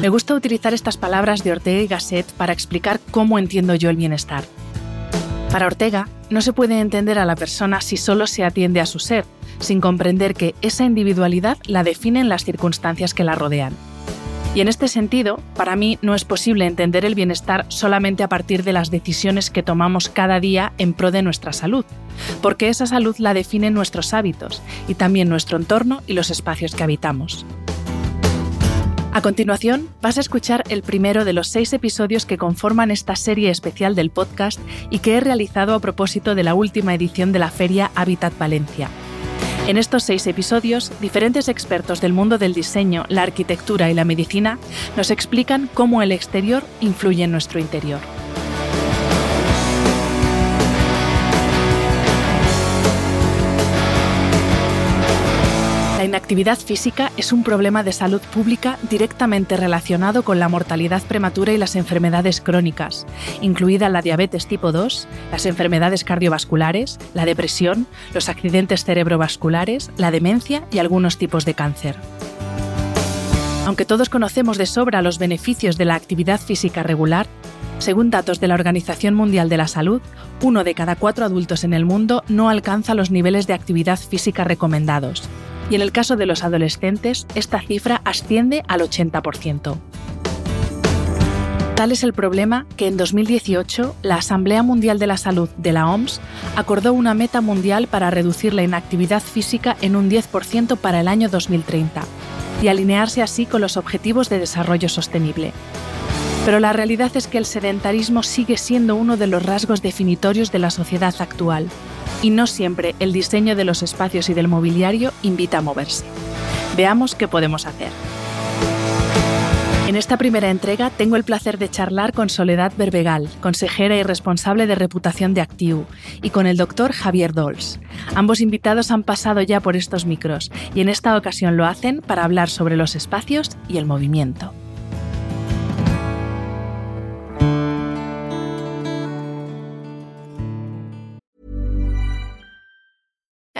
Me gusta utilizar estas palabras de Ortega y Gasset para explicar cómo entiendo yo el bienestar. Para Ortega, no se puede entender a la persona si solo se atiende a su ser, sin comprender que esa individualidad la definen las circunstancias que la rodean. Y en este sentido, para mí no es posible entender el bienestar solamente a partir de las decisiones que tomamos cada día en pro de nuestra salud, porque esa salud la definen nuestros hábitos y también nuestro entorno y los espacios que habitamos. A continuación, vas a escuchar el primero de los seis episodios que conforman esta serie especial del podcast y que he realizado a propósito de la última edición de la Feria Habitat Valencia. En estos seis episodios, diferentes expertos del mundo del diseño, la arquitectura y la medicina nos explican cómo el exterior influye en nuestro interior. Inactividad física es un problema de salud pública directamente relacionado con la mortalidad prematura y las enfermedades crónicas, incluida la diabetes tipo 2, las enfermedades cardiovasculares, la depresión, los accidentes cerebrovasculares, la demencia y algunos tipos de cáncer. Aunque todos conocemos de sobra los beneficios de la actividad física regular, según datos de la Organización Mundial de la Salud, uno de cada cuatro adultos en el mundo no alcanza los niveles de actividad física recomendados, y en el caso de los adolescentes esta cifra asciende al 80%. Tal es el problema que en 2018 la Asamblea Mundial de la Salud de la OMS acordó una meta mundial para reducir la inactividad física en un 10% para el año 2030 y alinearse así con los Objetivos de Desarrollo Sostenible. Pero la realidad es que el sedentarismo sigue siendo uno de los rasgos definitorios de la sociedad actual y no siempre el diseño de los espacios y del mobiliario invita a moverse. Veamos qué podemos hacer. En esta primera entrega tengo el placer de charlar con Soledad Berbegal, consejera y responsable de reputación de Actiu, y con el doctor Javier Dols. Ambos invitados han pasado ya por estos micros y en esta ocasión lo hacen para hablar sobre los espacios y el movimiento.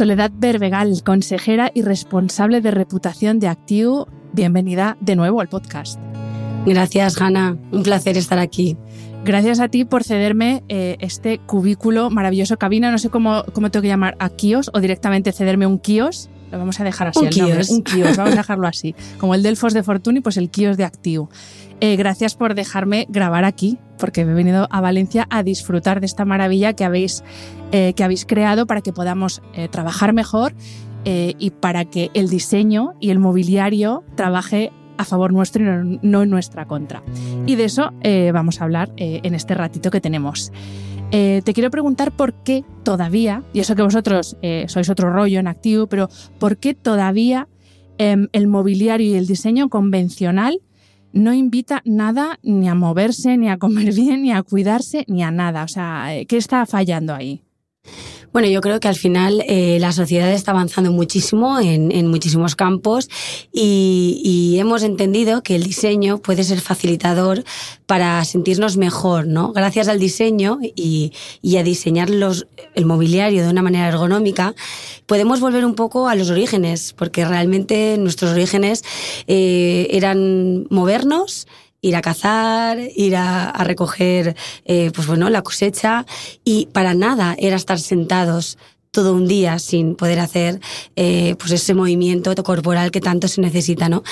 Soledad Berbegal, consejera y responsable de reputación de Actiu, bienvenida de nuevo al podcast. Gracias, Hanna. Un placer estar aquí. Gracias a ti por cederme eh, este cubículo maravilloso, cabina, no sé cómo, cómo tengo que llamar, a kios o directamente cederme un kios. Lo vamos a dejar así. Un el nombre, kios. Un kios, vamos a dejarlo así. Como el Delfos de Fortuny, pues el kios de Actiu. Eh, gracias por dejarme grabar aquí, porque me he venido a Valencia a disfrutar de esta maravilla que habéis, eh, que habéis creado para que podamos eh, trabajar mejor y para que el diseño y el mobiliario trabaje a favor nuestro y no, en nuestra contra. Y de eso vamos a hablar en este ratito que tenemos. Te quiero preguntar por qué todavía, y eso que vosotros sois otro rollo en activo, pero ¿por qué todavía em, el mobiliario y el diseño convencional no invita nada ni a moverse, ni a comer bien, ni a cuidarse, ni a nada? O sea, eh, ¿qué está fallando ahí? Bueno, yo creo que al final eh, la sociedad está avanzando muchísimo en, en muchísimos campos y, y hemos entendido que el diseño puede ser facilitador para sentirnos mejor, ¿no? Gracias al diseño y, y a diseñar los, el mobiliario de una manera ergonómica, podemos volver un poco a los orígenes, porque realmente nuestros orígenes eh, eran movernos, ir a cazar, ir a, recoger eh, pues bueno, la cosecha. Y para nada era estar sentados todo un día sin poder hacer eh, pues ese movimiento corporal que tanto se necesita, ¿no?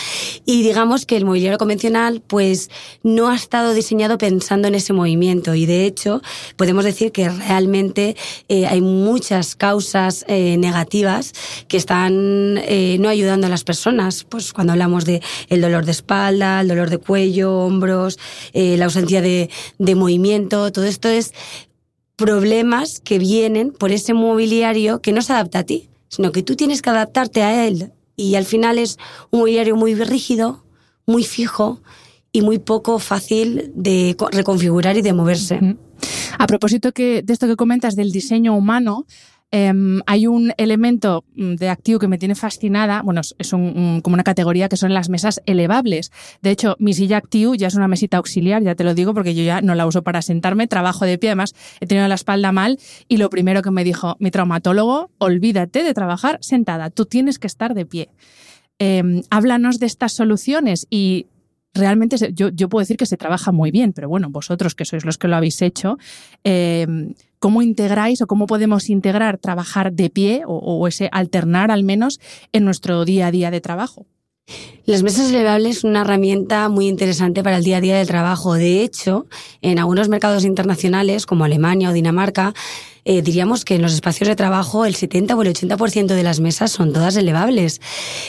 Y digamos que el mobiliario convencional pues no ha estado diseñado pensando en ese movimiento y de hecho podemos decir que realmente eh, hay muchas causas eh, negativas que están no ayudando a las personas, pues cuando hablamos de el dolor de espalda, el dolor de cuello, hombros, la ausencia de, de movimiento, todo esto es problemas que vienen por ese mobiliario que no se adapta a ti, sino que tú tienes que adaptarte a él. Y al final es un mobiliario muy rígido, muy fijo y muy poco fácil de reconfigurar y de moverse. A propósito que, de esto que comentas del diseño humano, Em, hay un elemento mm, de activo que me tiene fascinada, bueno, es como una categoría que son las mesas elevables. De hecho, mi silla activo ya es una mesita auxiliar, ya te lo digo, porque yo ya no la uso para sentarme, trabajo de pie, además he tenido la espalda mal y lo primero que me dijo mi traumatólogo, olvídate de trabajar sentada, tú tienes que estar de pie. Em, háblanos de estas soluciones y realmente yo, yo, puedo decir que se trabaja muy bien, pero bueno, vosotros que sois los que lo habéis hecho, em, ¿cómo integráis o cómo podemos integrar trabajar de pie o, ese alternar al menos en nuestro día a día de trabajo? Las mesas elevables son una herramienta muy interesante para el día a día del trabajo. De hecho, en algunos mercados internacionales como Alemania o Dinamarca, eh, diríamos que en los espacios de trabajo el 70 o el 80% de las mesas son todas elevables.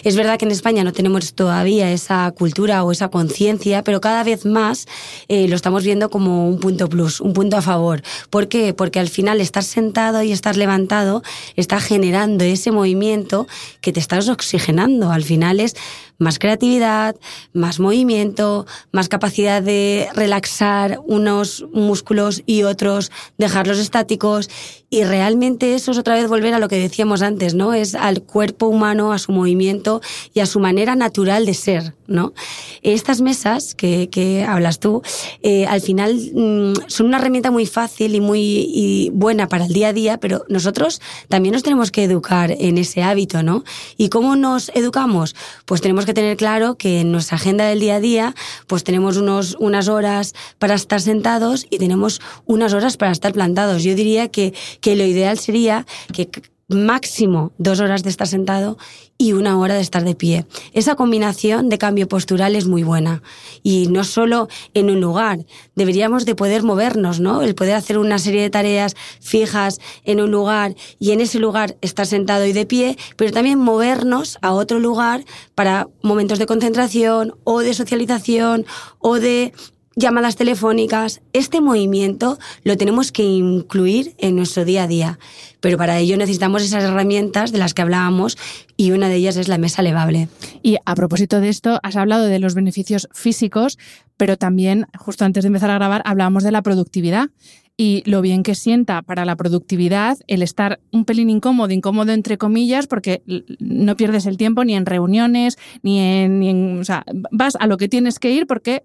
Es verdad que en España no tenemos todavía esa cultura o esa conciencia, pero cada vez más eh, lo estamos viendo como un punto plus, un punto a favor. ¿Por qué? Porque al final estar sentado y estar levantado está generando ese movimiento que te estás oxigenando. Al final es más creatividad, más movimiento, más capacidad de relaxar unos músculos y otros, dejarlos estáticos y realmente eso es otra vez volver a lo que decíamos antes, ¿no? Es al cuerpo humano, a su movimiento y a su manera natural de ser, ¿no? Estas mesas que, que hablas tú, eh, al final mm, son una herramienta muy fácil y muy buena para el día a día, pero nosotros también nos tenemos que educar en ese hábito, ¿no? ¿Y cómo nos educamos? Pues tenemos que tener claro que en nuestra agenda del día a día, pues tenemos unos, unas horas para estar sentados y tenemos unas horas para estar plantados. Yo diría que que lo ideal sería que máximo dos horas de estar sentado y una hora de estar de pie. Esa combinación de cambio postural es muy buena. Y no solo en un lugar, deberíamos de poder movernos, ¿no? El poder hacer una serie de tareas fijas en un lugar y en ese lugar estar sentado y de pie, pero también movernos a otro lugar para momentos de concentración o de socialización o de llamadas telefónicas, este movimiento lo tenemos que incluir en nuestro día a día. Pero para ello necesitamos esas herramientas de las que hablábamos y una de ellas es la mesa elevable. Y a propósito de esto, has hablado de los beneficios físicos, pero también, justo antes de empezar a grabar, hablábamos de la productividad y lo bien que sienta para la productividad el estar un pelín incómodo, incómodo entre comillas, porque no pierdes el tiempo ni en reuniones, ni en, ni en, O sea, vas a lo que tienes que ir porque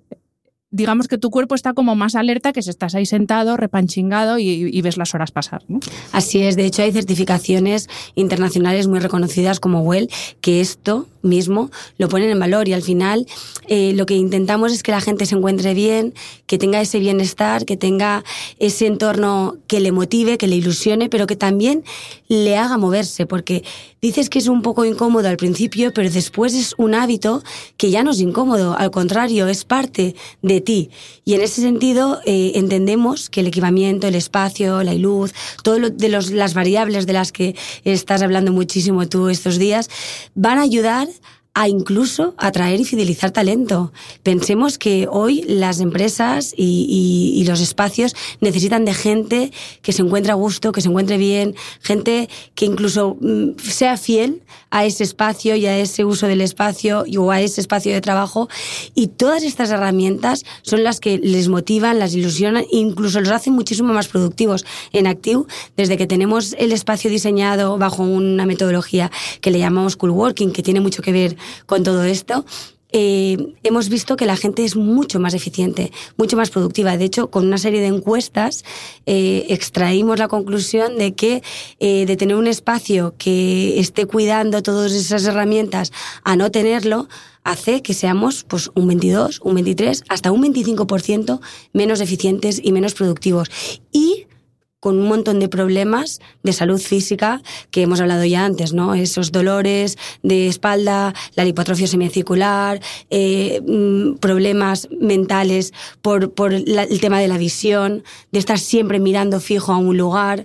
digamos que tu cuerpo está como más alerta que si estás ahí sentado, repanchingado y, ves las horas pasar. Así es, de hecho hay certificaciones internacionales muy reconocidas como WELL que esto mismo lo ponen en valor y al final eh, lo que intentamos es que la gente se encuentre bien, que tenga ese bienestar, que tenga ese entorno que le motive, que le ilusione, pero que también le haga moverse, porque dices que es un poco incómodo al principio, pero después es un hábito que ya no es incómodo, al contrario, es parte de ti. Y en ese sentido eh, entendemos que el equipamiento, el espacio, la luz, todo lo de las variables de las que estás hablando muchísimo tú estos días, van a ayudar a incluso atraer y fidelizar talento. Pensemos que hoy las empresas y, los espacios necesitan de gente que se encuentre a gusto, que se encuentre bien, gente que incluso mm, sea fiel a ese espacio y a ese uso del espacio o a ese espacio de trabajo. Y todas estas herramientas son las que les motivan, las ilusionan, incluso los hacen muchísimo más productivos. En Active, desde que tenemos el espacio diseñado bajo una metodología que le llamamos Cool Working, que tiene mucho que ver con todo esto, eh, hemos visto que la gente es mucho más eficiente, mucho más productiva. De hecho, con una serie de encuestas eh, extraímos la conclusión de que eh, de tener un espacio que esté cuidando todas esas herramientas a no tenerlo, hace que seamos pues, un 22, un 23, hasta un 25% menos eficientes y menos productivos. Y con un montón de problemas de salud física que hemos hablado ya antes, ¿no? Esos dolores de espalda, la lipotrofia semicircular, eh, mm, problemas mentales por, por el tema de la visión, de estar siempre mirando fijo a un lugar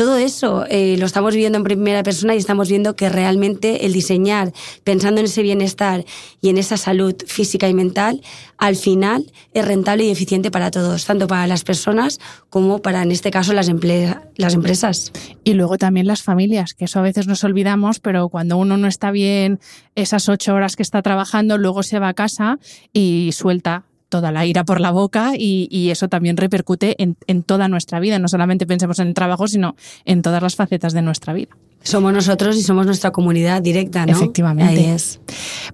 todo eso eh, lo estamos viendo en primera persona y estamos viendo que realmente el diseñar pensando en ese bienestar y en esa salud física y mental, al final es rentable y eficiente para todos, tanto para las personas como para, en este caso, las empresas. Y luego también las familias, que eso a veces nos olvidamos, pero cuando uno no está bien esas ocho horas que está trabajando, luego se va a casa y suelta toda la ira por la boca y, eso también repercute en, toda nuestra vida. No solamente pensemos en el trabajo, sino en todas las facetas de nuestra vida. Somos nosotros y somos nuestra comunidad directa, ¿no? Efectivamente. es.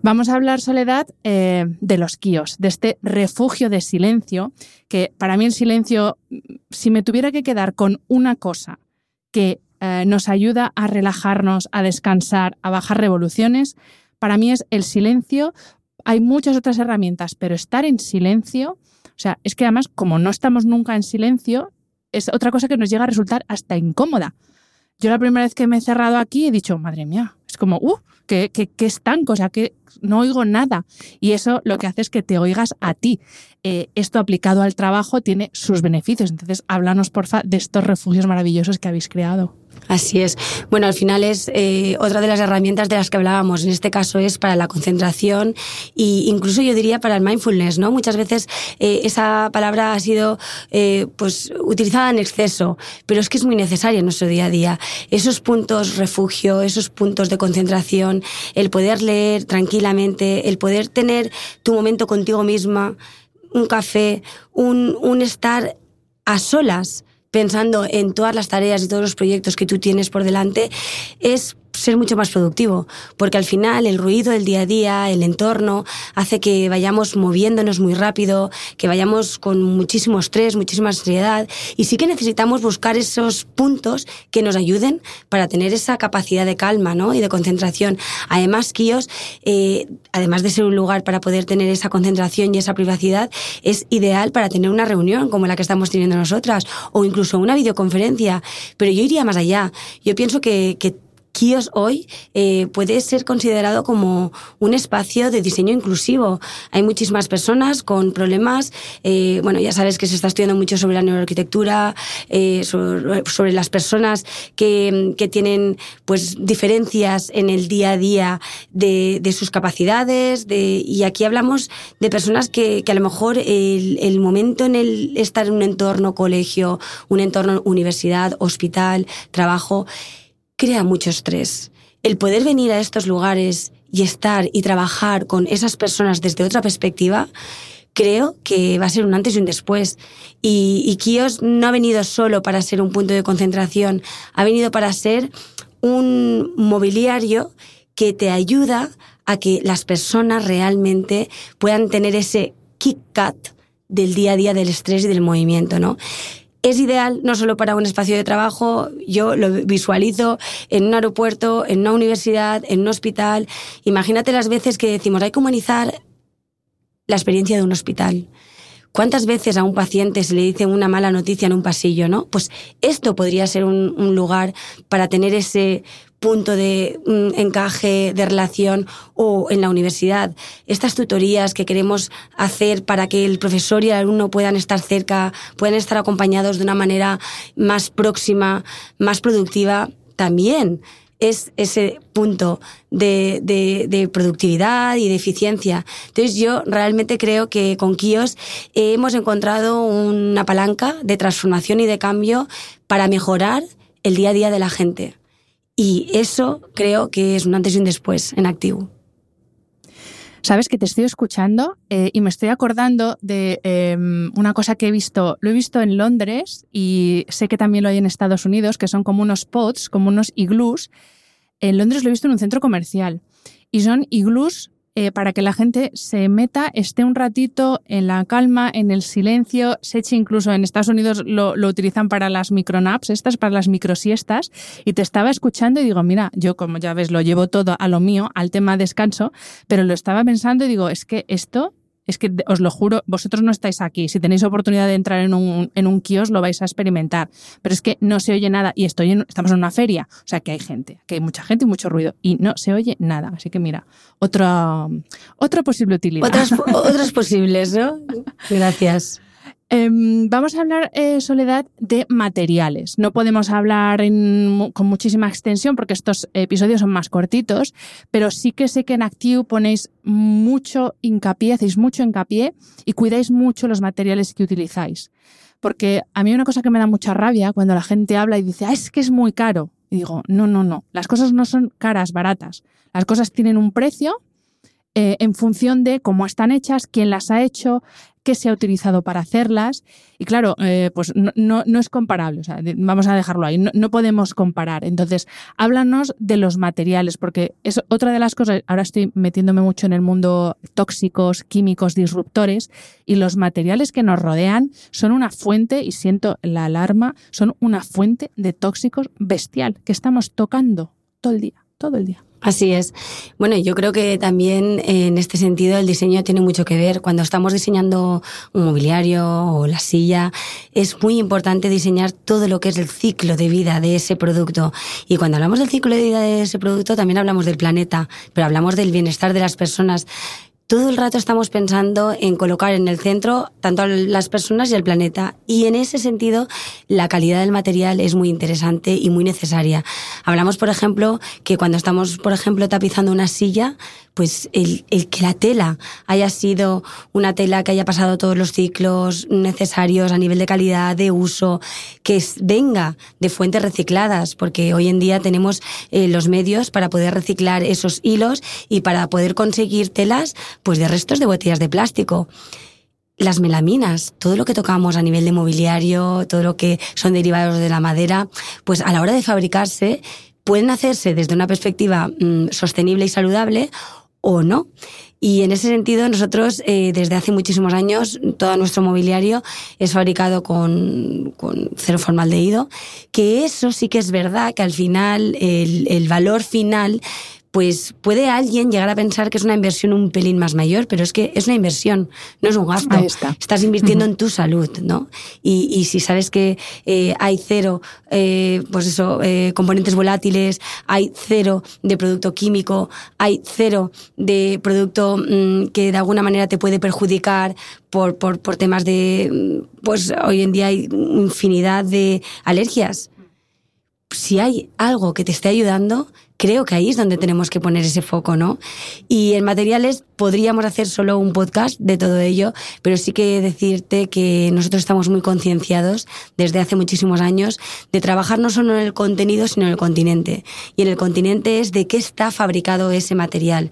Vamos a hablar, Soledad, eh, de los kios, de este refugio de silencio, que para mí el silencio, si me tuviera que quedar con una cosa que eh, nos ayuda a relajarnos, a descansar, a bajar revoluciones, para mí es el silencio hay muchas otras herramientas, pero estar en silencio, o sea, es que además como no estamos nunca en silencio, es otra cosa que nos llega a resultar hasta incómoda. Yo la primera vez que me he cerrado aquí he dicho, madre mía, es como, uh, qué, qué, qué estanco, o sea, que no oigo nada. Y eso lo que hace es que te oigas a ti. Eh, esto aplicado al trabajo tiene sus beneficios. Entonces, háblanos, porfa, de estos refugios maravillosos que habéis creado. Así es. Bueno, al final es eh, otra de las herramientas de las que hablábamos. En este caso es para la concentración e incluso yo diría para el mindfulness, ¿no? Muchas veces eh, esa palabra ha sido eh, pues utilizada en exceso, pero es que es muy necesaria en nuestro día a día. Esos puntos refugio, esos puntos de concentración, el poder leer tranquilamente, el poder tener tu momento contigo misma, un café, un, un estar a solas pensando en todas las tareas y todos los proyectos que tú tienes por delante, es ser mucho más productivo, porque al final el ruido del día a día, el entorno, hace que vayamos moviéndonos muy rápido, que vayamos con muchísimo estrés, muchísima ansiedad, y sí que necesitamos buscar esos puntos que nos ayuden para tener esa capacidad de calma ¿no? y de concentración. Además, Kios, eh, además de ser un lugar para poder tener esa concentración y esa privacidad, es ideal para tener una reunión como la que estamos teniendo nosotras, o incluso una videoconferencia. Pero yo iría más allá. Yo pienso que, que Kios hoy eh, puede ser considerado como un espacio de diseño inclusivo. Hay muchísimas personas con problemas, eh, bueno, ya sabes que se está estudiando mucho sobre la neuroarquitectura, eh, sobre, las personas que, que, tienen pues diferencias en el día a día de, de sus capacidades, de, y aquí hablamos de personas que, que a lo mejor el, el momento en el estar en un entorno colegio, un entorno universidad, hospital, trabajo, crea mucho estrés. El poder venir a estos lugares y estar y trabajar con esas personas desde otra perspectiva, creo que va a ser un antes y un después. Y, y Kios no ha venido solo para ser un punto de concentración, ha venido para ser un mobiliario que te ayuda a que las personas realmente puedan tener ese kick-cut del día a día del estrés y del movimiento, ¿no? Es ideal no solo para un espacio de trabajo, yo lo visualizo en un aeropuerto, en una universidad, en un hospital. Imagínate las veces que decimos, hay que humanizar la experiencia de un hospital. ¿Cuántas veces a un paciente se le dice una mala noticia en un pasillo, no? Pues esto podría ser un, un lugar para tener ese punto de mm, encaje, de relación, o en la universidad. Estas tutorías que queremos hacer para que el profesor y el alumno puedan estar cerca, puedan estar acompañados de una manera más próxima, más productiva, también es ese punto de, de, productividad y de eficiencia. Entonces yo realmente creo que con Kios hemos encontrado una palanca de transformación y de cambio para mejorar el día a día de la gente. Y eso creo que es un antes y un después en activo. Sabes que te estoy escuchando eh, y me estoy acordando de em, una cosa que he visto, lo he visto en Londres y sé que también lo hay en Estados Unidos, que son como unos pods, como unos iglús. En Londres lo he visto en un centro comercial y son iglús eh, para que la gente se meta, esté un ratito en la calma, en el silencio, se eche incluso en Estados Unidos lo, lo utilizan para las micronaps, estas para las microsiestas, y te estaba escuchando y digo, mira, yo como ya ves lo llevo todo a lo mío, al tema descanso, pero lo estaba pensando y digo, es que esto es que os lo juro, vosotros no estáis aquí. Si tenéis oportunidad de entrar en un, en un kios, lo vais a experimentar. Pero es que no se oye nada y estoy estamos en una feria. O sea, que hay gente, que hay mucha gente y mucho ruido. Y no se oye nada. Así que mira, otra, otra posible utilidad. Otras, otras posibles, ¿no? Gracias. Em, vamos a hablar, eh, Soledad, de materiales. No podemos hablar con muchísima extensión porque estos episodios son más cortitos, pero sí que sé que en Active ponéis mucho hincapié, hacéis mucho hincapié y cuidáis mucho los materiales que utilizáis. Porque a mí una cosa que me da mucha rabia cuando la gente habla y dice, ah, es que es muy caro. Y digo, no, no, no, las cosas no son caras, baratas. Las cosas tienen un precio eh, en función de cómo están hechas, quién las ha hecho, qué se ha utilizado para hacerlas. Y claro, eh, pues no, no, es comparable, o sea, vamos a dejarlo ahí, no, podemos comparar. Entonces, háblanos de los materiales, porque es otra de las cosas, ahora estoy metiéndome mucho en el mundo tóxicos, químicos, disruptores, y los materiales que nos rodean son una fuente, y siento la alarma, son una fuente de tóxicos bestial que estamos tocando todo el día, todo el día. Así es. Bueno, yo creo que también en este sentido el diseño tiene mucho que ver. Cuando estamos diseñando un mobiliario o la silla, es muy importante diseñar todo lo que es el ciclo de vida de ese producto. Y cuando hablamos del ciclo de vida de ese producto, también hablamos del planeta, pero hablamos del bienestar de las personas todo el rato estamos pensando en colocar en el centro tanto a las personas y al planeta. Y en ese sentido, la calidad del material es muy interesante y muy necesaria. Hablamos, por ejemplo, que cuando estamos, por ejemplo, tapizando una silla, pues el, el, que la tela haya sido una tela que haya pasado todos los ciclos necesarios a nivel de calidad, de uso, que venga de fuentes recicladas, porque hoy en día tenemos eh, los medios para poder reciclar esos hilos y para poder conseguir telas pues de restos de botellas de plástico las melaminas, todo lo que tocamos a nivel de mobiliario, todo lo que son derivados de la madera, pues a la hora de fabricarse pueden hacerse desde una perspectiva mm, sostenible y saludable o no. Y en ese sentido, nosotros eh, desde hace muchísimos años, todo nuestro mobiliario es fabricado con, cero formaldehído, que eso sí que es verdad, que al final el valor final pues puede alguien llegar a pensar que es una inversión un pelín más mayor, pero es que es una inversión, no es un gasto. Estás invirtiendo en tu salud, ¿no? Y, si sabes que eh, hay cero, eh, pues eso, eh, componentes volátiles, hay cero de producto químico, hay cero de producto mm, que de alguna manera te puede perjudicar por, por, por temas de, mm, pues hoy en día hay infinidad de alergias. Si hay algo que te esté ayudando, creo que ahí es donde tenemos que poner ese foco, ¿no? Y en materiales podríamos hacer solo un podcast de todo ello, pero sí que decirte que nosotros estamos muy concienciados desde hace muchísimos años de trabajar no solo en el contenido, sino en el continente. Y en el continente es de qué está fabricado ese material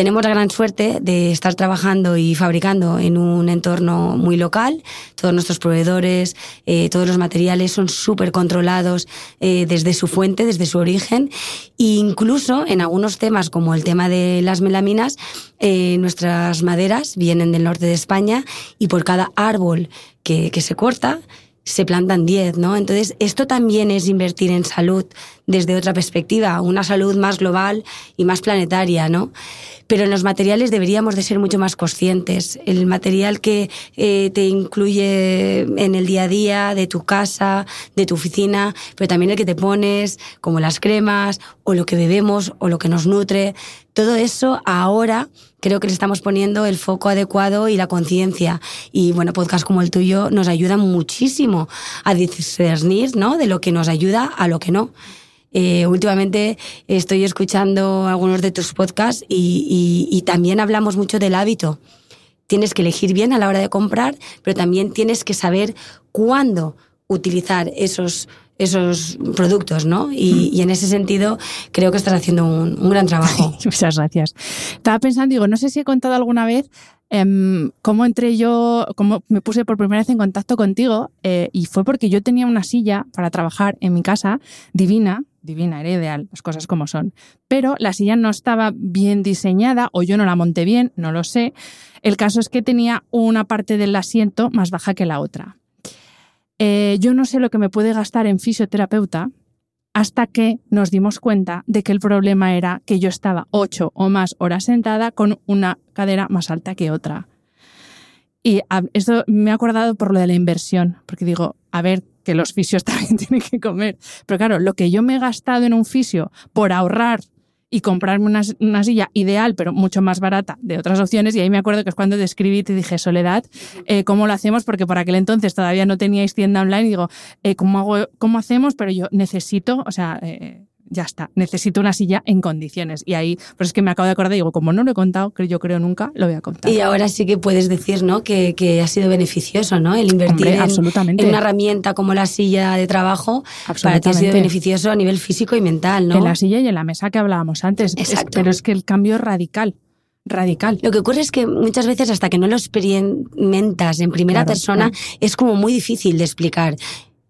tenemos la gran suerte de estar trabajando y fabricando en un entorno muy local. Todos nuestros proveedores, eh, todos los materiales son súper controlados eh, desde su fuente, desde su origen. E incluso en algunos temas, como el tema de las melaminas, eh, nuestras maderas vienen del norte de España y por cada árbol que, que se corta, se plantan 10, ¿no? Entonces, esto también es invertir en salud desde otra perspectiva, una salud más global y más planetaria, ¿no? Pero en los materiales deberíamos de ser mucho más conscientes. El material que eh, te incluye en el día a día, de tu casa, de tu oficina, pero también el que te pones, como las cremas, o lo que bebemos, o lo que nos nutre, todo eso ahora creo que le estamos poniendo el foco adecuado y la conciencia. Y bueno, podcasts como el tuyo nos ayudan muchísimo a discernir, ¿no? De lo que nos ayuda a lo que no. Eh, últimamente estoy escuchando algunos de tus podcasts y, y también hablamos mucho del hábito. Tienes que elegir bien a la hora de comprar, pero también tienes que saber cuándo utilizar esos esos productos, ¿no? Y, en ese sentido creo que estás haciendo un, gran trabajo. Muchas gracias. Estaba pensando, digo, no sé si he contado alguna vez em, cómo entré yo, cómo me puse por primera vez en contacto contigo eh, y fue porque yo tenía una silla para trabajar en mi casa divina, divina, era ideal, las cosas como son. Pero la silla no estaba bien diseñada o yo no la monté bien, no lo sé. El caso es que tenía una parte del asiento más baja que la otra. Eh, yo no sé lo que me puede gastar en fisioterapeuta hasta que nos dimos cuenta de que el problema era que yo estaba ocho o más horas sentada con una cadera más alta que otra. Y esto me ha acordado por lo de la inversión, porque digo, a ver, que los fisios también tienen que comer. Pero claro, lo que yo me he gastado en un fisio por ahorrar y comprarme una, silla ideal, pero mucho más barata de otras opciones. Y ahí me acuerdo que es cuando te escribí y te dije, Soledad, eh, ¿cómo lo hacemos? Porque por aquel entonces todavía no teníais tienda online. Y digo, eh, ¿cómo, hago, ¿cómo hacemos? Pero yo necesito, o sea, eh, ya está, necesito una silla en condiciones. Y ahí, pues es que me acabo de acordar, digo, como no lo he contado, que yo creo nunca, lo voy a contar. Y ahora sí que puedes decir, ¿no? Que, que ha sido beneficioso, ¿no? El invertir en, en, una herramienta como la silla de trabajo para ti ha sido beneficioso a nivel físico y mental, ¿no? En la silla y en la mesa que hablábamos antes. Exacto. pero es que el cambio es radical radical. Lo que ocurre es que muchas veces hasta que no lo experimentas en primera persona es como muy difícil de explicar.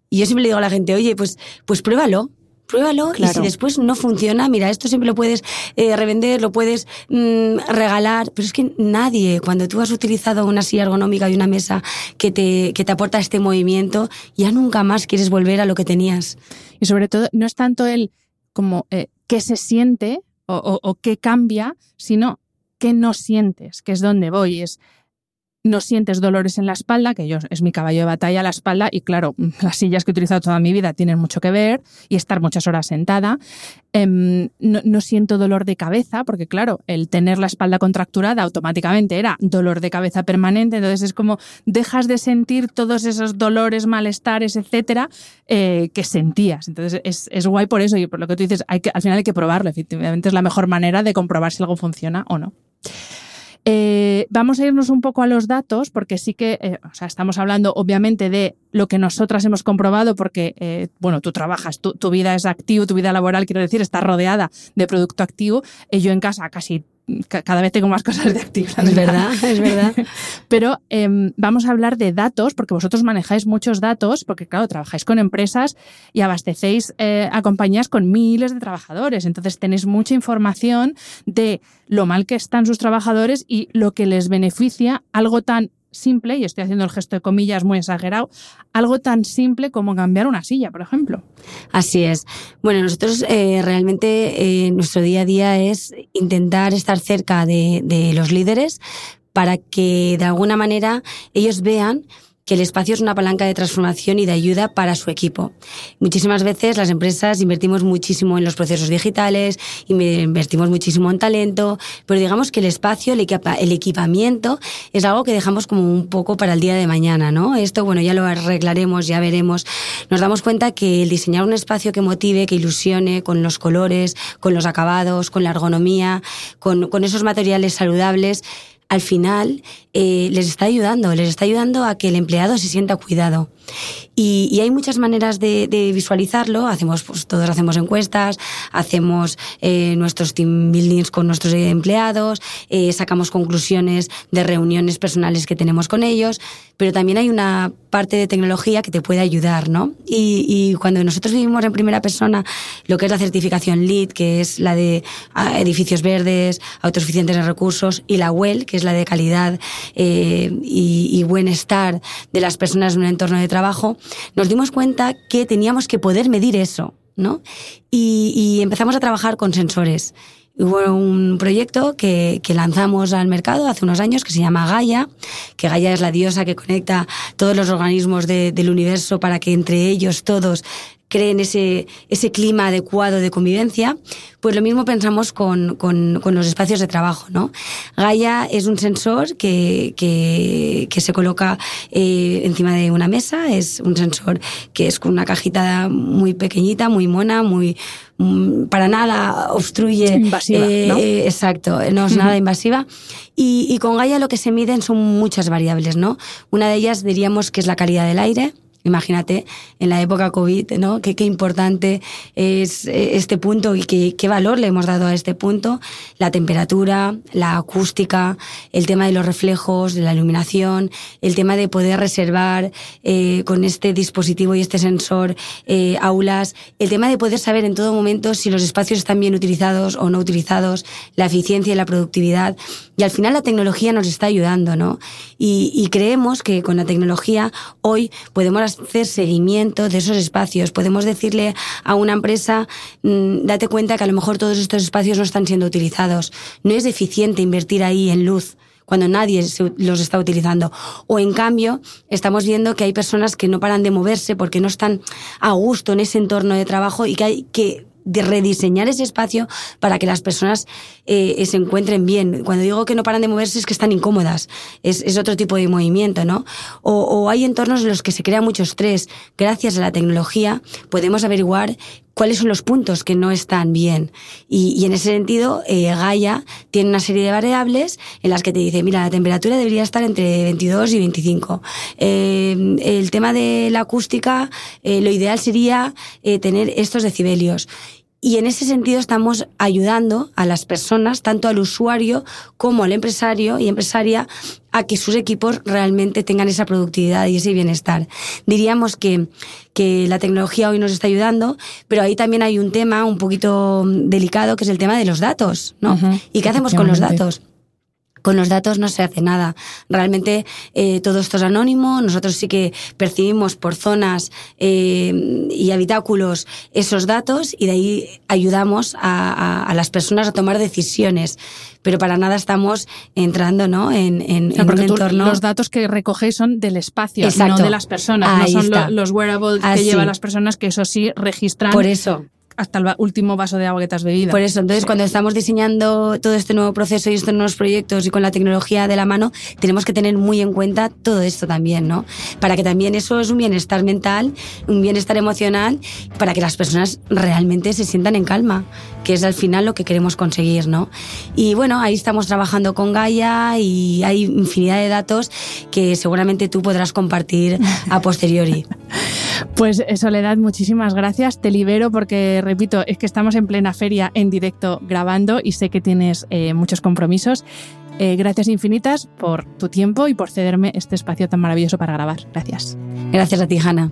Y yo siempre le digo a la gente, oye, pues, pues pruébalo, pruébalo y si después no funciona, mira, esto siempre lo puedes eh, revender, lo puedes mm, regalar, pero es que nadie, cuando tú has utilizado una silla ergonómica y una mesa que te, que te aporta este movimiento, ya nunca más quieres volver a lo que tenías. Y sobre todo, no es tanto el como eh, qué se siente o, o qué cambia, sino qué no sientes, que es donde voy. Es no sientes dolores en la espalda, que yo es mi caballo de batalla la espalda, y claro, las sillas que he utilizado toda mi vida tienen mucho que ver, y estar muchas horas sentada. Em, no, siento dolor de cabeza, porque claro, el tener la espalda contracturada automáticamente era dolor de cabeza permanente, entonces es como dejas de sentir todos esos dolores, malestares, etcétera, eh, que sentías. Entonces es, es, guay por eso, y por lo que tú dices, hay que, al final hay que probarlo, efectivamente es la mejor manera de comprobar si algo funciona o no. Eh, vamos a irnos un poco a los datos, porque sí que, eh, o sea, estamos hablando obviamente de lo que nosotras hemos comprobado, porque, eh, bueno, tú trabajas, tu, tu, vida es activo, tu vida laboral, quiero decir, está rodeada de producto activo. yo en casa casi cada vez tengo más cosas de actividad. Es verdad, es verdad. Pero em, vamos a hablar de datos, porque vosotros manejáis muchos datos, porque claro, trabajáis con empresas y abastecéis eh, a compañías con miles de trabajadores. Entonces tenéis mucha información de lo mal que están sus trabajadores y lo que les beneficia algo tan simple, y estoy haciendo el gesto de comillas muy exagerado, algo tan simple como cambiar una silla, por ejemplo. Así es. Bueno, nosotros eh, realmente eh, nuestro día a día es intentar estar cerca de, de los líderes para que de alguna manera ellos vean que el espacio es una palanca de transformación y de ayuda para su equipo. Muchísimas veces las empresas invertimos muchísimo en los procesos digitales, invertimos muchísimo en talento, pero digamos que el espacio, el, equipamiento es algo que dejamos como un poco para el día de mañana, ¿no? Esto, bueno, ya lo arreglaremos, ya veremos. Nos damos cuenta que el diseñar un espacio que motive, que ilusione con los colores, con los acabados, con la ergonomía, con, con esos materiales saludables, al final eh, les está ayudando, les está ayudando a que el empleado se sienta cuidado. Y, hay muchas maneras de, visualizarlo. Hacemos, pues, todos hacemos encuestas, hacemos eh, nuestros team buildings con nuestros empleados, eh, sacamos conclusiones de reuniones personales que tenemos con ellos, pero también hay una parte de tecnología que te puede ayudar, ¿no? Y, y cuando nosotros vivimos en primera persona lo que es la certificación LEED, que es la de ah, edificios verdes, autosuficientes en recursos, y la WELL, que es la de calidad eh, y, y bienestar de las personas en un entorno de trabajo, nos dimos cuenta que teníamos que poder medir eso, ¿no? Y, y empezamos a trabajar con sensores. Hubo un proyecto que, que, lanzamos al mercado hace unos años que se llama Gaia, que Gaia es la diosa que conecta todos los organismos de, del universo para que entre ellos todos creen ese, ese clima adecuado de convivencia, pues lo mismo pensamos con, con, con los espacios de trabajo. ¿no? Gaia es un sensor que, que, que se coloca eh, encima de una mesa, es un sensor que es con una cajita muy pequeñita, muy mona, muy mm, para nada obstruye. Invasiva, ¿no? Eh, exacto, no es nada invasiva. Y, y con Gaia lo que se miden son muchas variables, ¿no? Una de ellas diríamos que es la calidad del aire, Imagínate en la época COVID, ¿no? Qué, qué importante es eh, este punto y qué, qué, valor le hemos dado a este punto. La temperatura, la acústica, el tema de los reflejos, de la iluminación, el tema de poder reservar eh, con este dispositivo y este sensor eh, aulas, el tema de poder saber en todo momento si los espacios están bien utilizados o no utilizados, la eficiencia y la productividad. Y al final la tecnología nos está ayudando, ¿no? Y, y creemos que con la tecnología hoy podemos hacer seguimiento de esos espacios. Podemos decirle a una empresa, mmm, date cuenta que a lo mejor todos estos espacios no están siendo utilizados. No es eficiente invertir ahí en luz cuando nadie los está utilizando. O en cambio, estamos viendo que hay personas que no paran de moverse porque no están a gusto en ese entorno de trabajo y que hay que de rediseñar ese espacio para que las personas eh, se encuentren bien. Cuando digo que no paran de moverse es que están incómodas. Es, es otro tipo de movimiento, ¿no? O, o, hay entornos en los que se crea mucho estrés. Gracias a la tecnología podemos averiguar cuáles son los puntos que no están bien. Y, y en ese sentido, eh, Gaia tiene una serie de variables en las que te dice, mira, la temperatura debería estar entre 22 y 25. Eh, el tema de la acústica, eh, lo ideal sería eh, tener estos decibelios. Y en ese sentido estamos ayudando a las personas, tanto al usuario como al empresario y empresaria, a que sus equipos realmente tengan esa productividad y ese bienestar. Diríamos que, que la tecnología hoy nos está ayudando, pero ahí también hay un tema un poquito delicado que es el tema de los datos, ¿no? Uh -huh, ¿Y qué hacemos con los datos? Con los datos no se hace nada. Realmente eh, todo esto es anónimo. Nosotros sí que percibimos por zonas eh, y habitáculos esos datos y de ahí ayudamos a, a, a, las personas a tomar decisiones. Pero para nada estamos entrando ¿no? en, en, o sea, en un entorno. Los datos que recogéis son del espacio, Exacto. no de las personas. Ahí no son lo, los wearables Así. que llevan las personas que eso sí registran. Por eso hasta el último vaso de agua que te has bebido. Por eso, entonces, sí. cuando estamos diseñando todo este nuevo proceso y estos nuevos proyectos y con la tecnología de la mano, tenemos que tener muy en cuenta todo esto también, ¿no? Para que también eso es un bienestar mental, un bienestar emocional, para que las personas realmente se sientan en calma, que es al final lo que queremos conseguir, ¿no? Y bueno, ahí estamos trabajando con Gaia y hay infinidad de datos que seguramente tú podrás compartir a posteriori. Pues Soledad, muchísimas gracias. Te libero porque, repito, es que estamos en plena feria en directo grabando y sé que tienes eh, muchos compromisos. Eh, gracias infinitas por tu tiempo y por cederme este espacio tan maravilloso para grabar. Gracias. Gracias a ti, Hanna.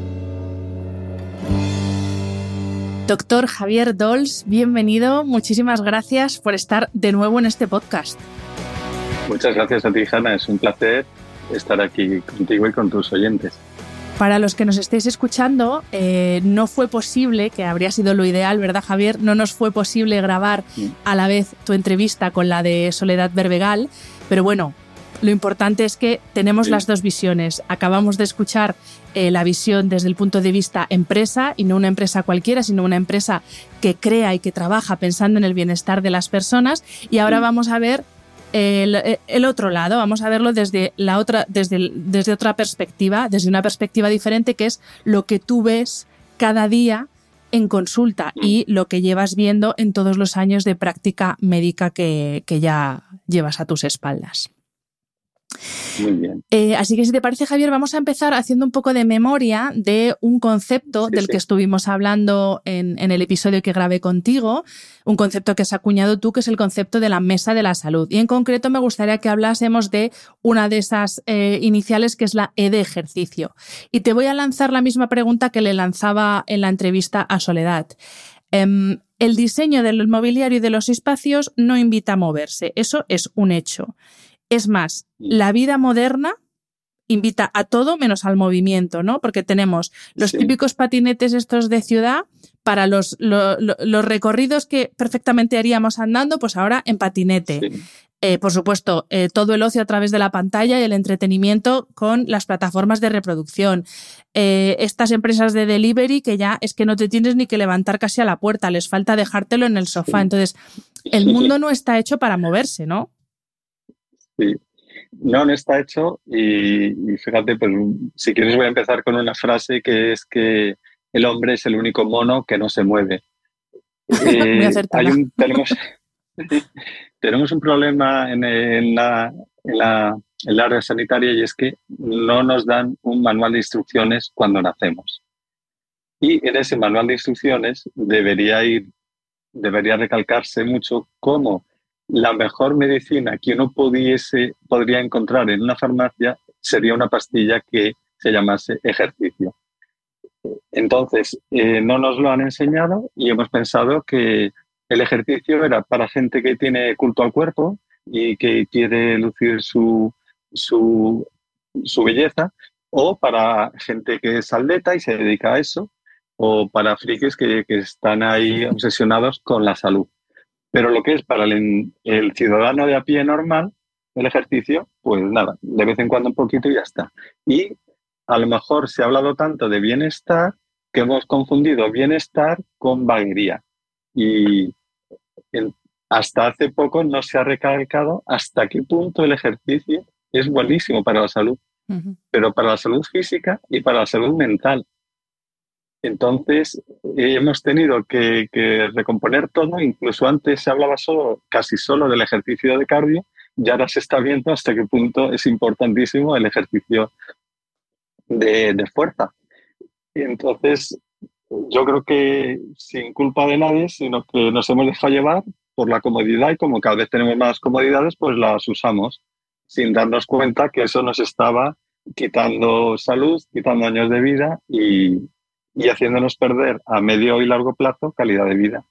Doctor Javier Dols, bienvenido. Muchísimas gracias por estar de nuevo en este podcast. Muchas gracias a ti, Hanna. Es un placer estar aquí contigo y con tus oyentes. Para los que nos estéis escuchando, eh, no fue posible, que habría sido lo ideal, ¿verdad, Javier? No nos fue posible grabar a la vez tu entrevista con la de Soledad Berbegal, pero bueno, lo importante es que tenemos sí. las dos visiones. Acabamos de escuchar eh, la visión desde el punto de vista empresa, y no una empresa cualquiera, sino una empresa que crea y que trabaja pensando en el bienestar de las personas. Y ahora sí. vamos a ver el, el, otro lado, vamos a verlo desde, la otra, desde, desde otra perspectiva, desde una perspectiva diferente, que es lo que tú ves cada día en consulta y lo que llevas viendo en todos los años de práctica médica que, que ya llevas a tus espaldas. Muy bien. Eh, así que si te parece, Javier, vamos a empezar haciendo un poco de memoria de un concepto sí, del sí. que estuvimos hablando en, en, el episodio que grabé contigo, un concepto que has acuñado tú, que es el concepto de la mesa de la salud. Y en concreto me gustaría que hablásemos de una de esas eh, iniciales, que es la E de ejercicio. Y te voy a lanzar la misma pregunta que le lanzaba en la entrevista a Soledad. Em, el diseño del mobiliario y de los espacios no invita a moverse, eso es un hecho. Es más, la vida moderna invita a todo menos al movimiento, ¿no? Porque tenemos los típicos patinetes estos de ciudad para los, los recorridos que perfectamente haríamos andando, pues ahora en patinete. Eh, por supuesto, eh, todo el ocio a través de la pantalla y el entretenimiento con las plataformas de reproducción. Eh, estas empresas de delivery que ya es que no te tienes ni que levantar casi a la puerta, les falta dejártelo en el sofá. Entonces, el mundo no está hecho para moverse, ¿no? Sí, no, no está hecho y, fíjate, pues si quieres voy a empezar con una frase que es que el hombre es el único mono que no se mueve. hay un, tenemos, tenemos un problema en, la, el área sanitaria y es que no nos dan un manual de instrucciones cuando nacemos. Y en ese manual de instrucciones debería ir, debería recalcarse mucho cómo la mejor medicina que uno pudiese, podría encontrar en una farmacia sería una pastilla que se llamase ejercicio. Entonces, eh, no nos lo han enseñado y hemos pensado que el ejercicio era para gente que tiene culto al cuerpo y que quiere lucir su, su, belleza, o para gente que es atleta y se dedica a eso, o para frikis que, están ahí obsesionados con la salud. Pero lo que es para el, el, ciudadano de a pie normal, el ejercicio, pues nada, de vez en cuando un poquito y ya está. Y a lo mejor se ha hablado tanto de bienestar que hemos confundido bienestar con vaguería. Y, hasta hace poco no se ha recalcado hasta qué punto el ejercicio es buenísimo para la salud, pero para la salud física y para la salud mental. Entonces, eh, hemos tenido que, recomponer todo, incluso antes se hablaba solo, casi solo del ejercicio de cardio, y ahora se está viendo hasta qué punto es importantísimo el ejercicio de, de fuerza. Entonces, yo creo que sin culpa de nadie, sino que nos hemos dejado llevar por la comodidad y como cada vez tenemos más comodidades, pues las usamos sin darnos cuenta que eso nos estaba quitando salud, quitando años de vida y, haciéndonos perder a medio y largo plazo calidad de vida.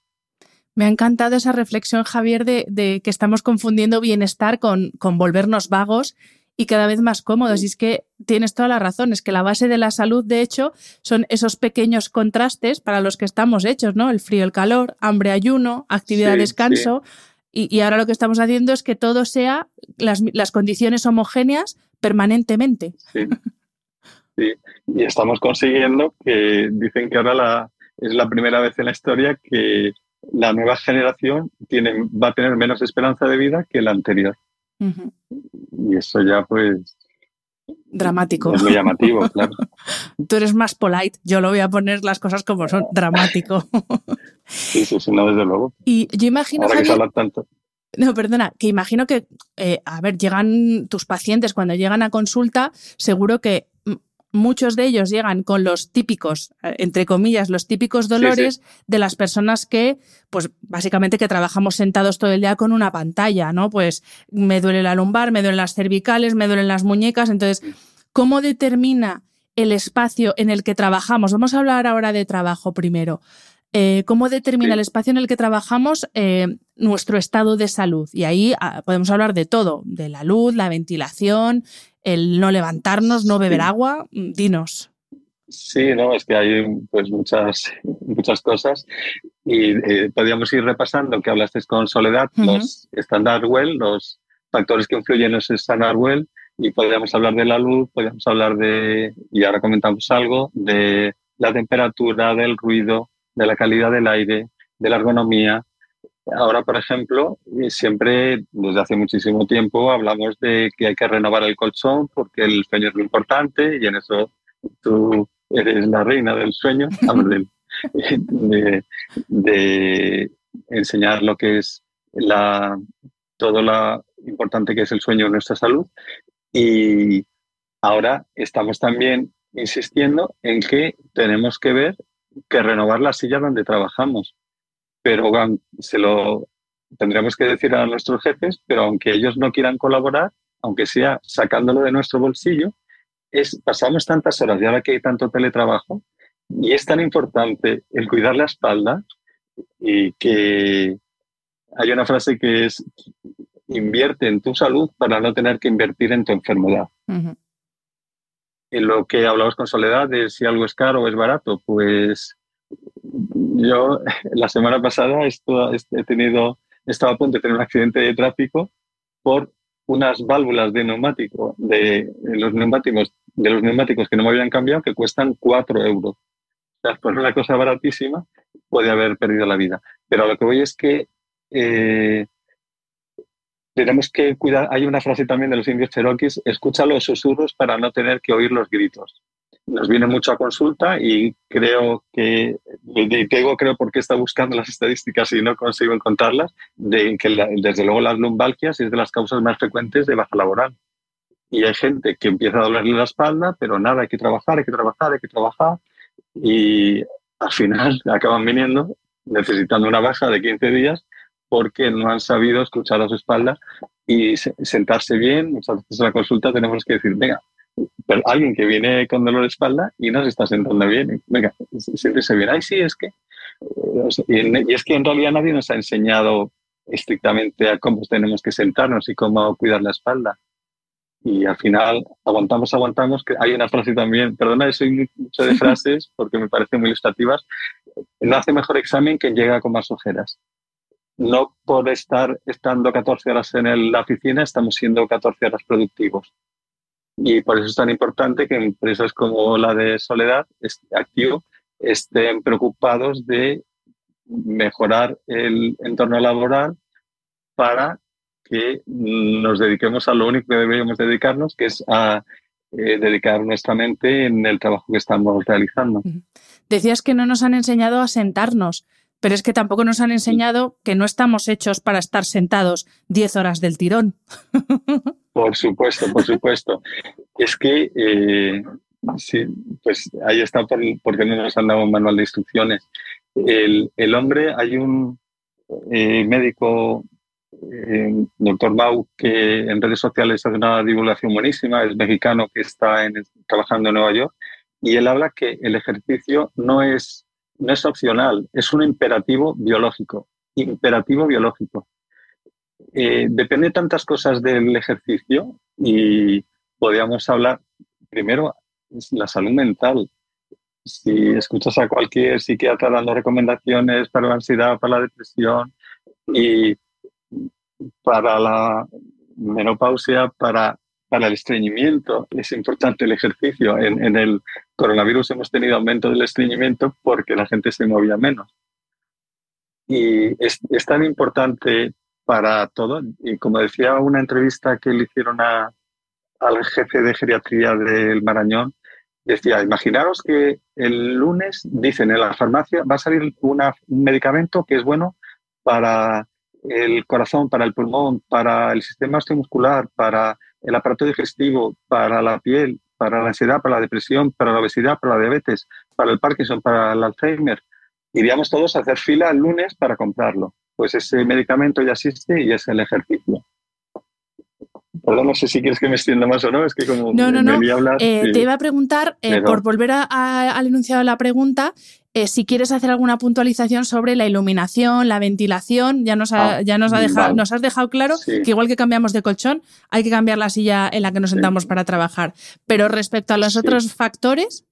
Me ha encantado esa reflexión, Javier, de, de que estamos confundiendo bienestar con, con volvernos vagos y cada vez más cómodos. Y es que tienes toda la razón, es que la base de la salud, de hecho, son esos pequeños contrastes para los que estamos hechos, ¿no? El frío, el calor, hambre, ayuno, actividad, descanso. Y, ahora lo que estamos haciendo es que todo sea las, las condiciones homogéneas permanentemente. Sí. Sí. Y estamos consiguiendo que dicen que ahora la, es la primera vez en la historia que la nueva generación tiene, va a tener menos esperanza de vida que la anterior. Y eso ya pues... Dramático. Es muy llamativo, claro. Tú eres más polite, yo lo voy a poner las cosas como son, dramático. sí, sí, sí, no, desde luego. Y yo imagino... Ahora que se tanto. No, perdona, que imagino que, eh, a ver, llegan tus pacientes cuando llegan a consulta, seguro que muchos de ellos llegan con los típicos, eh, entre comillas, los típicos dolores de las personas que, pues básicamente que trabajamos sentados todo el día con una pantalla, ¿no? Pues me duele la lumbar, me duelen las cervicales, me duelen las muñecas. Entonces, ¿cómo determina el espacio en el que trabajamos? Vamos a hablar ahora de trabajo primero. Eh, ¿Cómo determina el espacio en el que trabajamos eh, nuestro estado de salud? Y ahí ah, podemos hablar de todo, de la luz, la ventilación, el no levantarnos, no beber agua. Mm, dinos. Sí, no, es que hay pues muchas, muchas cosas y eh, podríamos ir repasando que hablaste con Soledad, los Standard Well, los factores que influyen en los Standard Well y podríamos hablar de la luz, podríamos hablar de, y ahora comentamos algo, de la temperatura, del ruido, de la calidad del aire, de la ergonomía, Ahora, por ejemplo, siempre desde hace muchísimo tiempo hablamos de que hay que renovar el colchón porque el sueño es lo importante y en eso tú eres la reina del sueño, de, de, enseñar lo que es la, todo lo importante que es el sueño en nuestra salud. Y ahora estamos también insistiendo en que tenemos que ver que renovar la silla donde trabajamos pero se lo tendremos que decir a nuestros jefes, pero aunque ellos no quieran colaborar, aunque sea sacándolo de nuestro bolsillo, es, pasamos tantas horas y ahora que hay tanto teletrabajo, y es tan importante el cuidar la espalda y que hay una frase que es invierte en tu salud para no tener que invertir en tu enfermedad. En lo que hablamos con Soledad de si algo es caro o es barato, pues yo la semana pasada he tenido, estaba a punto de tener un accidente de tráfico por unas válvulas de neumático, de, los neumáticos, de los neumáticos que no me habían cambiado, que cuestan 4 euros. O por una cosa baratísima, puede haber perdido la vida. Pero lo que voy es que eh, tenemos que cuidar. Hay una frase también de los indios cherokees: escucha los susurros para no tener que oír los gritos. Nos viene mucho a consulta y creo que, digo creo porque está buscando las estadísticas y no consigo encontrarlas, de que desde luego las lumbalgias es de las causas más frecuentes de baja laboral. Y hay gente que empieza a dolerle la espalda, pero nada, hay que trabajar, hay que trabajar, hay que trabajar. Y al final acaban viniendo necesitando una baja de 15 días porque no han sabido escuchar a su espalda y sentarse bien. Muchas veces en la consulta tenemos que decir, venga, pero alguien que viene con dolor de espalda y no se está sentando bien, venga, siéntese bien. Ay, sí, es que... Eh, y es que en realidad nadie nos ha enseñado estrictamente a cómo tenemos que sentarnos y cómo cuidar la espalda. Y al final aguantamos, aguantamos, que hay una frase también, perdona, soy mucho de frases porque me parecen muy ilustrativas, no hace mejor examen que llega con más ojeras no por estar estando 14 horas en la oficina, estamos siendo 14 horas productivos. Y por eso es tan importante que empresas como la de Soledad, Activo, estén preocupados de mejorar el entorno laboral para que nos dediquemos a lo único que deberíamos dedicarnos, que es a eh, dedicar nuestra mente en el trabajo que estamos realizando. Decías que no nos han enseñado a sentarnos. Pero es que tampoco nos han enseñado que no estamos hechos para estar sentados 10 horas del tirón. Por supuesto, por supuesto. Es que, eh, sí, pues ahí está porque no nos han dado un manual de instrucciones. El, hombre, hay un eh, médico, eh, doctor Mau, que en redes sociales hace una divulgación buenísima, es mexicano que está trabajando en Nueva York, y él habla que el ejercicio no es no es opcional, es un imperativo biológico. Imperativo biológico. Eh, depende de tantas cosas del ejercicio y podríamos hablar, primero, la salud mental. Si escuchas a cualquier psiquiatra dando recomendaciones para la ansiedad, para la depresión y para la menopausia, para para el estreñimiento. Es importante el ejercicio. En, el coronavirus hemos tenido aumento del estreñimiento porque la gente se movía menos. Y es, tan importante para todo. Y como decía una entrevista que le hicieron a, al jefe de geriatría del Marañón, decía, imaginaros que el lunes dicen en la farmacia va a salir un medicamento que es bueno para el corazón, para el pulmón, para el sistema osteomuscular, para el aparato digestivo, para la piel, para la ansiedad, para la depresión, para la obesidad, para la diabetes, para el Parkinson, para el Alzheimer. Iríamos todos a hacer fila el lunes para comprarlo. Pues ese medicamento ya existe y es el ejercicio. Perdón, no sé si quieres que me extienda más o no, es que como no, no, no. Eh, te iba a preguntar, eh, por volver al enunciado de la pregunta, eh, si quieres hacer alguna puntualización sobre la iluminación, la ventilación, ya nos, ah, ya nos, ha dejado, nos has dejado claro que igual que cambiamos de colchón, hay que cambiar la silla en la que nos sentamos para trabajar. Pero respecto a los otros factores.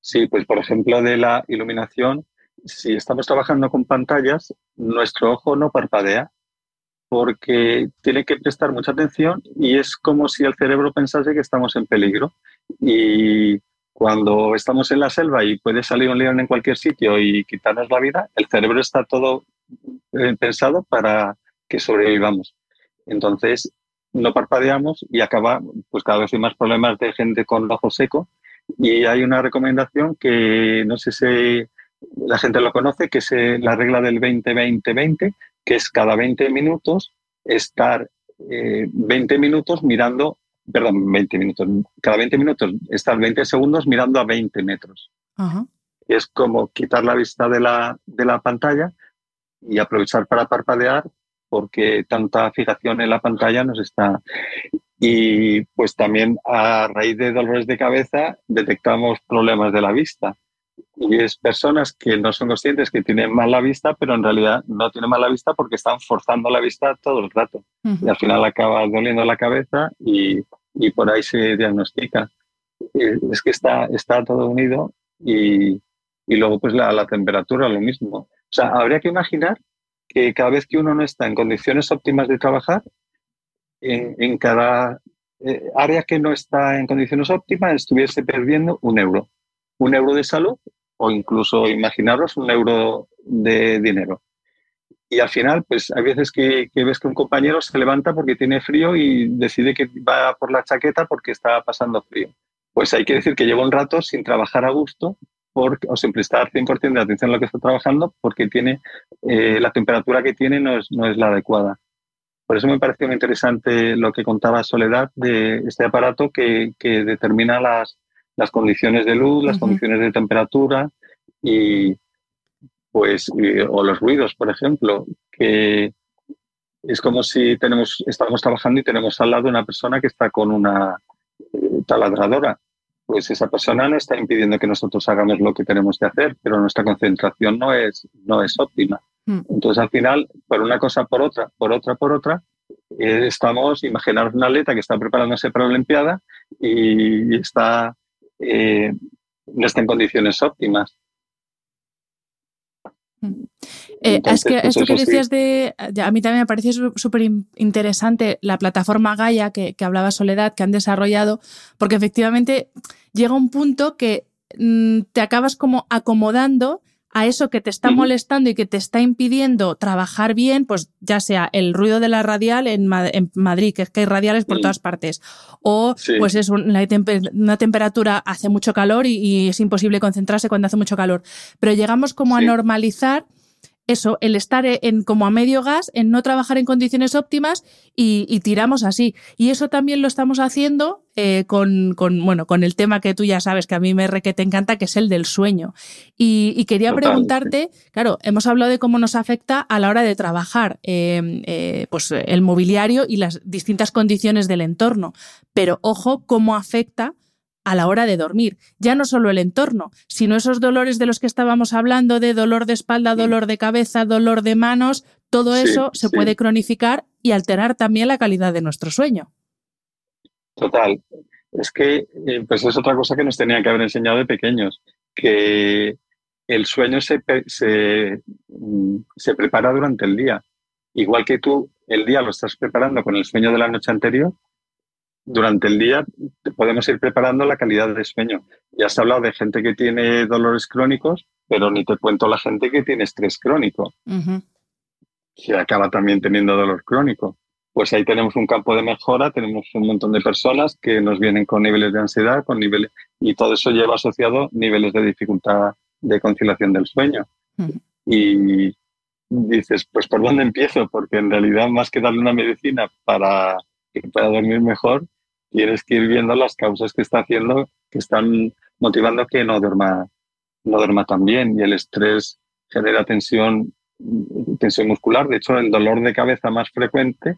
Sí, pues por ejemplo de la iluminación, si estamos trabajando con pantallas, nuestro ojo no parpadea porque tiene que prestar mucha atención y es como si el cerebro pensase que estamos en peligro. Y cuando estamos en la selva y puede salir un león en cualquier sitio y quitarnos la vida, el cerebro está todo eh, pensado para que sobrevivamos. Entonces, no parpadeamos y acaba, pues cada vez hay más problemas de gente con el ojo seco. Y hay una recomendación que no sé si la gente lo conoce, que es eh, la regla del 20-20-20, que es cada 20 minutos estar 20 eh, minutos mirando perdón, 20 minutos, cada 20 minutos estar 20 segundos mirando a 20 metros. Es como quitar la vista de la, de la pantalla y aprovechar para parpadear porque tanta fijación en la pantalla nos está... Y pues también a raíz de dolores de cabeza detectamos problemas de la vista. Y es personas que no son conscientes que tienen mala vista, pero en realidad no tienen mala vista porque están forzando la vista todo el rato. Y al final acaba doliendo la cabeza y, y por ahí se diagnostica. Es que está, está todo unido y, y luego pues la, la, temperatura lo mismo. O sea, habría que imaginar que cada vez que uno no está en condiciones óptimas de trabajar, en, en cada eh, área que no está en condiciones óptimas estuviese perdiendo un euro. Un euro de salud o incluso imaginaros un euro de dinero. Y al final, pues hay veces que, ves que un compañero se levanta porque tiene frío y decide que va por la chaqueta porque está pasando frío. Pues hay que decir que lleva un rato sin trabajar a gusto porque, o sin prestar 100% de atención a lo que está trabajando porque tiene, eh, la temperatura que tiene no es, no es la adecuada. Por eso me pareció muy interesante lo que contaba Soledad de este aparato que, que determina las, las condiciones de luz, las condiciones de temperatura y pues o los ruidos, por ejemplo, que es como si tenemos estamos trabajando y tenemos al lado una persona que está con una eh, taladradora. Pues esa persona no está impidiendo que nosotros hagamos lo que tenemos que hacer, pero nuestra concentración no es, no es óptima. Mm. Entonces, al final, por una cosa, por otra, por otra, por otra, eh, estamos, imaginar una atleta que está preparándose para la Olimpiada y está eh, no está en condiciones óptimas. Eh, es que pues esto que decías de, a mí también me parece súper interesante la plataforma Gaia que, que, hablaba Soledad, que han desarrollado, porque efectivamente llega un punto que mm, te acabas como acomodando a eso que te está molestando y que te está impidiendo trabajar bien, pues ya sea el ruido de la radial en, Madrid, que es que hay radiales por todas partes, o pues es una, temperatura, hace mucho calor y, es imposible concentrarse cuando hace mucho calor. Pero llegamos como a normalizar eso, el estar en como a medio gas, en no trabajar en condiciones óptimas y, tiramos así. Y eso también lo estamos haciendo eh, con, bueno, con el tema que tú ya sabes que a mí me re que te encanta, que es el del sueño. Y, quería preguntarte, claro, hemos hablado de cómo nos afecta a la hora de trabajar em, eh, pues el mobiliario y las distintas condiciones del entorno. Pero ojo, cómo afecta a la hora de dormir. Ya no solo el entorno, sino esos dolores de los que estábamos hablando, de dolor de espalda, dolor de cabeza, dolor de manos, todo eso se puede cronificar y alterar también la calidad de nuestro sueño. Total. Es que eh, pues es otra cosa que nos tenía que haber enseñado de pequeños, que el sueño se, se, mm, se prepara durante el día. Igual que tú el día lo estás preparando con el sueño de la noche anterior, durante el día podemos ir preparando la calidad de sueño. Ya se ha hablado de gente que tiene dolores crónicos, pero ni te cuento la gente que tiene estrés crónico, que acaba también teniendo dolor crónico. Pues ahí tenemos un campo de mejora, tenemos un montón de personas que nos vienen con niveles de ansiedad, con niveles y todo eso lleva asociado niveles de dificultad de conciliación del sueño. Y dices, pues ¿por dónde empiezo? Porque en realidad más que darle una medicina para que pueda dormir mejor, tienes que ir viendo las causas que está haciendo, que están motivando que no duerma, no duerma tan bien. Y el estrés genera tensión, tensión muscular. De hecho, el dolor de cabeza más frecuente,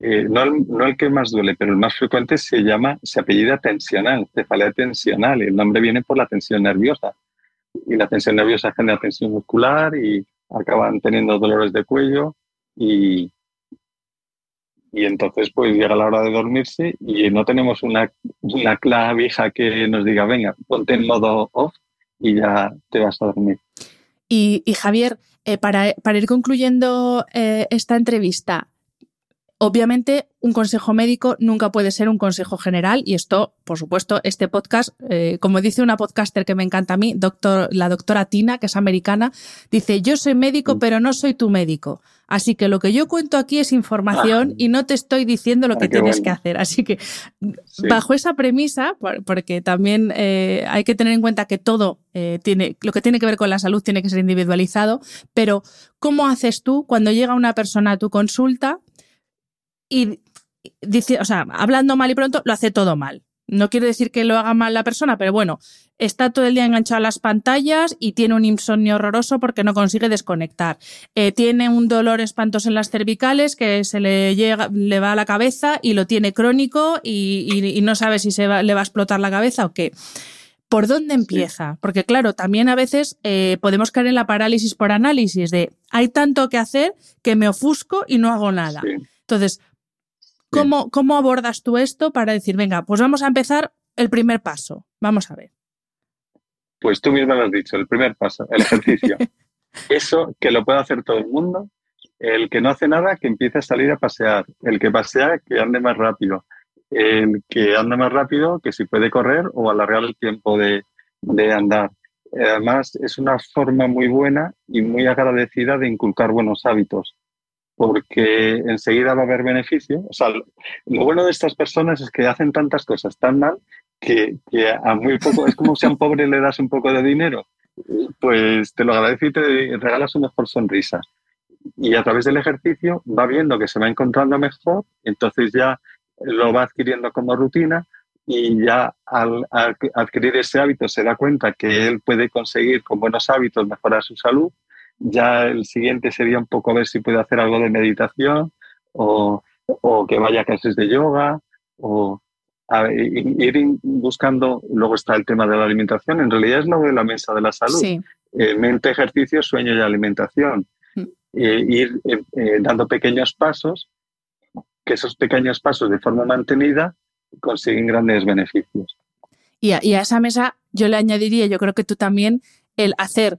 eh, no, el, que más duele, pero el más frecuente se llama, se apellida tensional, cefalea tensional. Y el nombre viene por la tensión nerviosa. Y la tensión nerviosa genera tensión muscular y acaban teniendo dolores de cuello y, y entonces pues llega la hora de dormirse y no tenemos una, una clavija que nos diga, venga, ponte en modo off y ya te vas a dormir. Y, Javier, eh, para, para, ir concluyendo eh, esta entrevista, Obviamente, un consejo médico nunca puede ser un consejo general y esto, por supuesto, este podcast, eh, como dice una podcaster que me encanta a mí, doctor, la doctora Tina, que es americana, dice, yo soy médico, mm. pero no soy tu médico. Así que lo que yo cuento aquí es información ah. y no te estoy diciendo lo que tienes que hacer. Así que, bajo esa premisa, porque también eh, hay que tener en cuenta que todo eh, tiene, lo que tiene que ver con la salud tiene que ser individualizado, pero ¿cómo haces tú cuando llega una persona a tu consulta? Y dice, o sea, hablando mal y pronto, lo hace todo mal. No quiero decir que lo haga mal la persona, pero bueno, está todo el día enganchado a las pantallas y tiene un insomnio horroroso porque no consigue desconectar. Eh, tiene un dolor espantoso en las cervicales que se le llega, le va a la cabeza y lo tiene crónico y, no sabe si se le va a explotar la cabeza o qué. ¿Por dónde empieza? Porque claro, también a veces eh, podemos caer en la parálisis por análisis de hay tanto que hacer que me ofusco y no hago nada. Entonces, ¿cómo, ¿cómo abordas tú esto para decir, venga, pues vamos a empezar el primer paso? Vamos a ver. Pues tú mismo lo has dicho, el primer paso, el ejercicio. Eso que lo puede hacer todo el mundo. El que no hace nada, que empiece a salir a pasear. El que pasea, que ande más rápido el que anda más rápido, que si puede correr o alargar el tiempo de, andar. Además, es una forma muy buena y muy agradecida de inculcar buenos hábitos, porque enseguida va a haber beneficio. O sea, lo bueno de estas personas es que hacen tantas cosas tan mal que, a muy poco, es como si a un pobre le das un poco de dinero, pues te lo agradece y te regalas una mejor sonrisa. Y a través del ejercicio va viendo que se va encontrando mejor, entonces ya lo va adquiriendo como rutina y ya al, adquirir ese hábito se da cuenta que él puede conseguir con buenos hábitos mejorar su salud. Ya el siguiente sería un poco ver si puede hacer algo de meditación o, que vaya a clases de yoga o ir buscando, luego está el tema de la alimentación, en realidad es lo de la mesa de la salud. Eh, mente, ejercicio, sueño y alimentación. Mm. Eh, ir eh, dando pequeños pasos que esos pequeños pasos de forma mantenida consiguen grandes beneficios. Y a, esa mesa yo le añadiría, yo creo que tú también, el hacer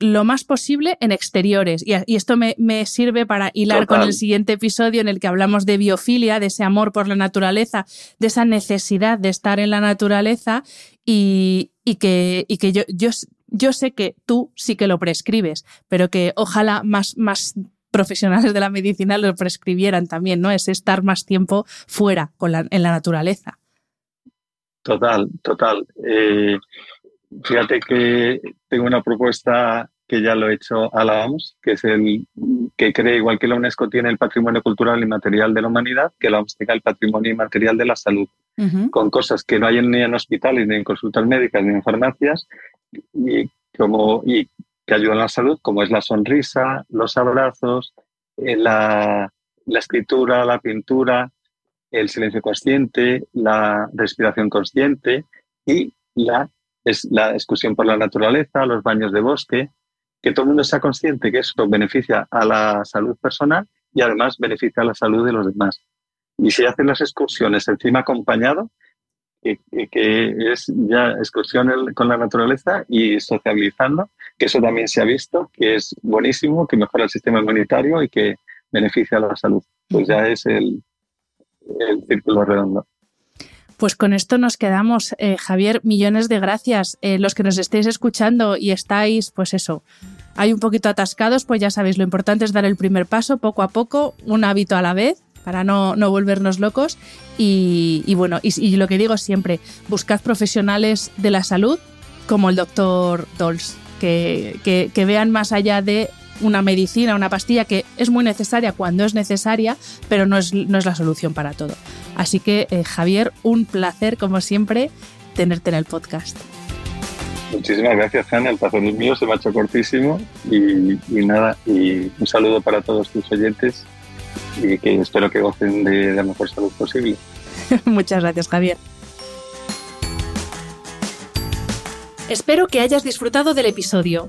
lo más posible en exteriores. Y, esto me, sirve para hilar con el siguiente episodio en el que hablamos de biofilia, de ese amor por la naturaleza, de esa necesidad de estar en la naturaleza y, que, que yo, yo, yo, sé que tú sí que lo prescribes, pero que ojalá más, más profesionales de la medicina lo prescribieran también, ¿no? Es estar más tiempo fuera con en la naturaleza. Total, total. Eh, fíjate que tengo una propuesta que ya lo he hecho a la OMS, que es el que cree, igual que la UNESCO tiene el patrimonio cultural y material de la humanidad, que la OMS tenga el patrimonio inmaterial de la salud, con cosas que no hay ni en hospitales, ni en consultas médicas, ni en farmacias, y, como, y que ayudan a la salud, como es la sonrisa, los abrazos, eh, la, escritura, la pintura, el silencio consciente, la respiración consciente y la, es, la excursión por la naturaleza, los baños de bosque, que todo el mundo sea consciente que eso beneficia a la salud personal y además beneficia a la salud de los demás. Y si hacen las excursiones encima acompañado, que, es ya excursión con la naturaleza y sociabilizando, que eso también se ha visto, que es buenísimo, que mejora el sistema inmunitario y que beneficia a la salud. Pues ya es el, el círculo redondo. Pues con esto nos quedamos. Eh, Javier, millones de gracias. Eh, los que nos estéis escuchando y estáis, pues eso, hay un poquito atascados, pues ya sabéis, lo importante es dar el primer paso poco a poco, un hábito a la vez para no, volvernos locos. Y, bueno, y, lo que digo siempre, buscad profesionales de la salud como el doctor Dolls, que, vean más allá de una medicina, una pastilla que es muy necesaria cuando es necesaria, pero no es, no es la solución para todo. Así que, eh, Javier, un placer, como siempre, tenerte en el podcast. Muchísimas gracias, Hanna. El placer es mío, se me ha hecho cortísimo. Y, y nada, y un saludo para todos tus oyentes y que espero que gocen de la mejor salud posible. Muchas gracias, Javier. Espero que hayas disfrutado del episodio.